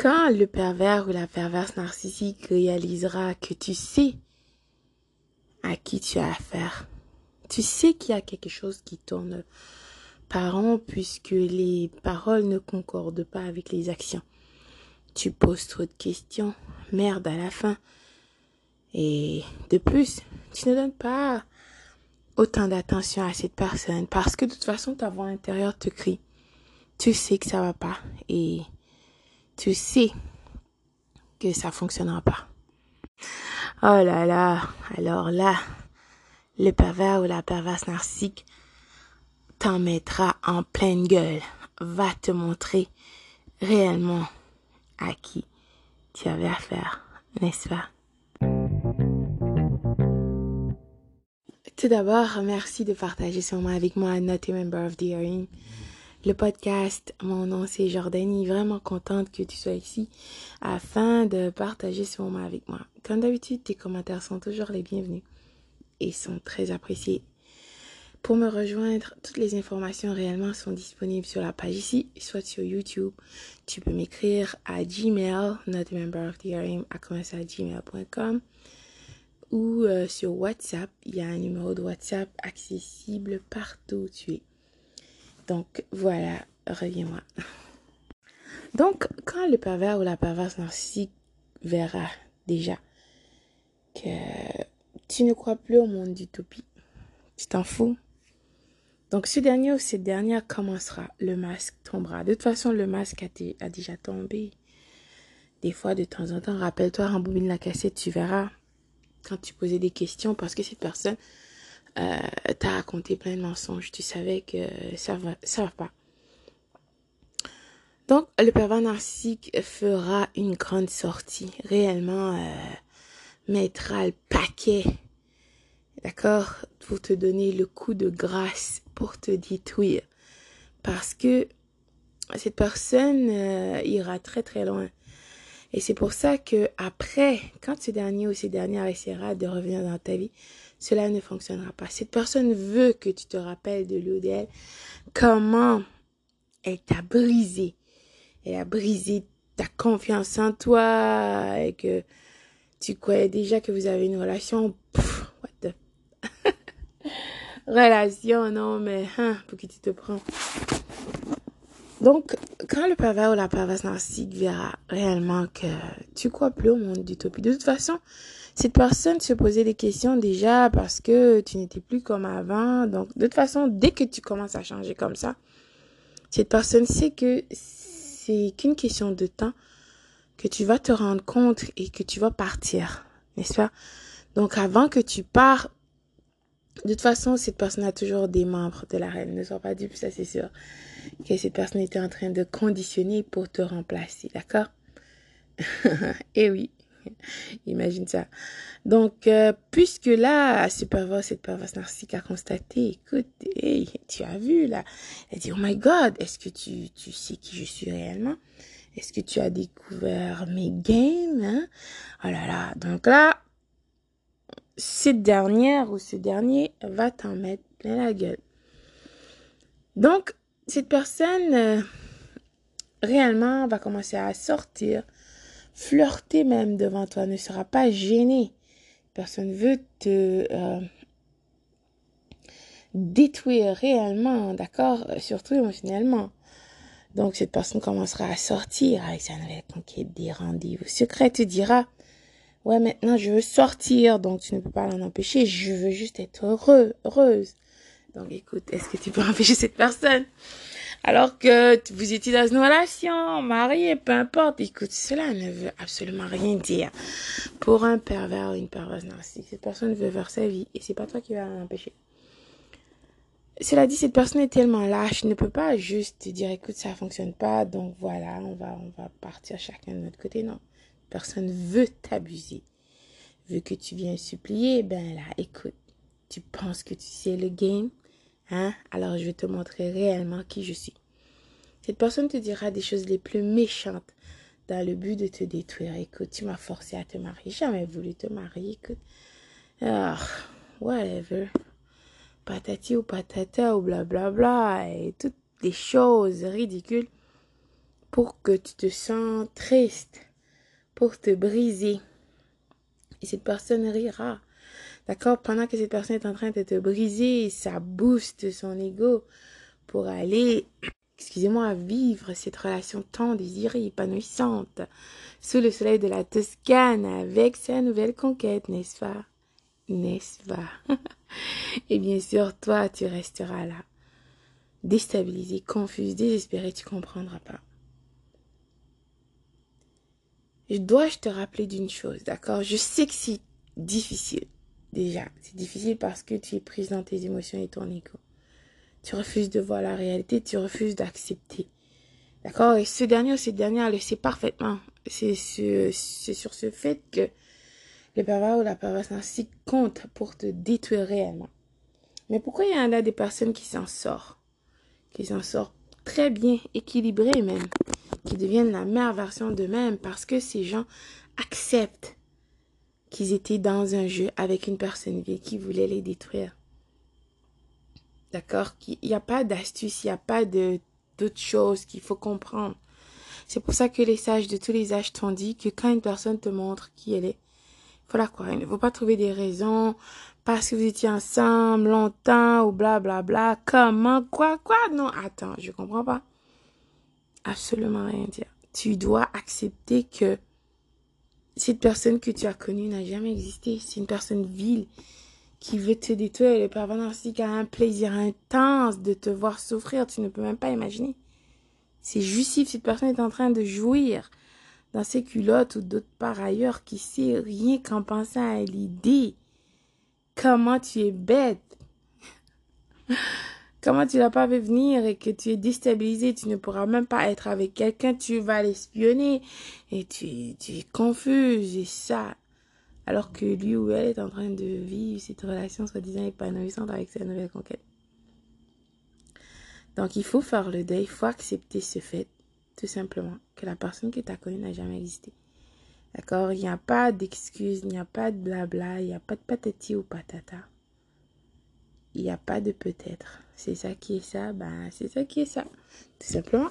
Quand le pervers ou la perverse narcissique réalisera que tu sais à qui tu as affaire, tu sais qu'il y a quelque chose qui tourne par rond puisque les paroles ne concordent pas avec les actions. Tu poses trop de questions, merde à la fin. Et de plus, tu ne donnes pas autant d'attention à cette personne parce que de toute façon ta voix intérieure te crie. Tu sais que ça va pas et tu sais que ça fonctionnera pas. Oh là là, alors là, le pervers ou la perverse narcissique t'en mettra en pleine gueule, va te montrer réellement à qui tu avais affaire, n'est-ce pas? Tout d'abord, merci de partager ce moment avec moi, Not a Member of the Hearing. Le podcast, mon nom c'est Jordanie, vraiment contente que tu sois ici afin de partager ce moment avec moi. Comme d'habitude, tes commentaires sont toujours les bienvenus et sont très appréciés. Pour me rejoindre, toutes les informations réellement sont disponibles sur la page ici, soit sur YouTube. Tu peux m'écrire à Gmail, not member of the hearing, à gmail.com ou euh, sur WhatsApp. Il y a un numéro de WhatsApp accessible partout où tu es. Donc voilà, reviens-moi. Donc quand le pervers ou la perverse narcissique verra déjà que tu ne crois plus au monde d'utopie, tu t'en fous. Donc ce dernier ou cette dernière commencera, le masque tombera. De toute façon, le masque a, déjà tombé. Des fois, de temps en temps, rappelle-toi, rembobine la cassette, tu verras quand tu posais des questions parce que cette personne euh, t'a raconté plein de mensonges. Tu savais que ça va, ça va pas. Donc, le pervers narcissique fera une grande sortie. Réellement, euh, mettra le paquet. D'accord Pour te donner le coup de grâce, pour te détruire. Parce que cette personne euh, ira très très loin. Et c'est pour ça que après, quand ce dernier ou ces dernières essaiera de revenir dans ta vie, cela ne fonctionnera pas. Cette personne veut que tu te rappelles de lui d'elle, comment elle t'a brisé? Elle a brisé ta confiance en toi et que tu croyais déjà que vous avez une relation? what the... relation, non, mais hein, pour qui tu te prends? Donc, quand le pervers ou la perverse narcissique verra réellement que tu crois plus au monde d'utopie, de toute façon, cette personne se posait des questions déjà parce que tu n'étais plus comme avant. Donc, de toute façon, dès que tu commences à changer comme ça, cette personne sait que c'est qu'une question de temps que tu vas te rendre compte et que tu vas partir, n'est-ce pas? Donc, avant que tu pars, de toute façon, cette personne a toujours des membres de la reine. Ne sois pas dupe, ça c'est sûr. Que cette personne était en train de conditionner pour te remplacer, d'accord? Eh oui, imagine ça. Donc, euh, puisque là, ce pervers, cette perverse narcissique a constaté, écoute, tu as vu là, elle dit, oh my God, est-ce que tu, tu sais qui je suis réellement? Est-ce que tu as découvert mes games hein? Oh là là, donc là, cette dernière ou ce dernier va t'en mettre plein la gueule. Donc, cette personne euh, réellement va commencer à sortir, flirter même devant toi, ne sera pas gênée. Personne veut te euh, détruire réellement, d'accord? Surtout émotionnellement. Donc, cette personne commencera à sortir avec sa nouvelle conquête des rendez-vous secrets, te dira, ouais, maintenant je veux sortir, donc tu ne peux pas l'en empêcher, je veux juste être heureux, heureuse. Donc écoute, est-ce que tu peux empêcher cette personne? Alors que vous étiez dans une relation, marié, peu importe. Écoute, cela ne veut absolument rien dire. Pour un pervers ou une perverse narcissique, cette personne veut faire sa vie et c'est pas toi qui vas l'en empêcher. Cela dit, cette personne est tellement lâche, ne peut pas juste te dire, écoute, ça fonctionne pas, donc voilà, on va, on va partir chacun de notre côté. Non. Personne veut t'abuser. Veut que tu viennes supplier, ben là, écoute, tu penses que tu sais le game, hein? Alors je vais te montrer réellement qui je suis. Cette personne te dira des choses les plus méchantes dans le but de te détruire. Écoute, tu m'as forcé à te marier, jamais voulu te marier, écoute. Ah, whatever. Patati ou patata ou blablabla et toutes les choses ridicules pour que tu te sens triste, pour te briser. Et cette personne rira. D'accord? Pendant que cette personne est en train de te briser, ça booste son ego pour aller, excusez-moi, vivre cette relation tant désirée, épanouissante, sous le soleil de la Toscane avec sa nouvelle conquête, n'est-ce pas? N'est-ce pas? Et bien sûr, toi, tu resteras là, déstabilisé, confus, désespéré, tu comprendras pas. Je dois je te rappeler d'une chose, d'accord? Je sais que c'est difficile. Déjà, c'est difficile parce que tu es prise dans tes émotions et ton ego. Tu refuses de voir la réalité, tu refuses d'accepter. D'accord? Et ce dernier ou cette dernière le sait parfaitement. C'est sur ce fait que le pervers ou la perverse narcissique compte pour te détruire réellement. Mais pourquoi il y en a des personnes qui s'en sortent? Qui s'en sortent très bien, équilibrées même qui deviennent la meilleure version d'eux-mêmes parce que ces gens acceptent qu'ils étaient dans un jeu avec une personne vieille qui voulait les détruire. D'accord? Il n'y a pas d'astuce, il n'y a pas d'autres choses qu'il faut comprendre. C'est pour ça que les sages de tous les âges t'ont dit que quand une personne te montre qui elle est, il faut la croire. Il ne faut pas trouver des raisons parce que vous étiez ensemble longtemps ou bla bla bla. Comment? Quoi Quoi? Non, attends, je comprends pas absolument rien dire. Tu dois accepter que cette personne que tu as connue n'a jamais existé. C'est une personne vile qui veut te détruire. Le pervers narcissique a un plaisir intense de te voir souffrir. Tu ne peux même pas imaginer. C'est justif. Cette personne est en train de jouir dans ses culottes ou d'autres par ailleurs qui sait rien qu'en pensant à l'idée. Comment tu es bête? Comment tu l'as pas vu venir et que tu es déstabilisé, tu ne pourras même pas être avec quelqu'un, tu vas l'espionner et tu, es confuse et ça. Alors que lui ou elle est en train de vivre cette relation soi-disant épanouissante avec sa nouvelle conquête. Donc il faut faire le deuil, il faut accepter ce fait, tout simplement, que la personne que tu as connue n'a jamais existé. D'accord? Il n'y a pas d'excuses, il n'y a pas de blabla, il n'y a pas de patati ou patata. Il n'y a pas de peut-être c'est ça qui est ça, ben c'est ça qui est ça, tout simplement.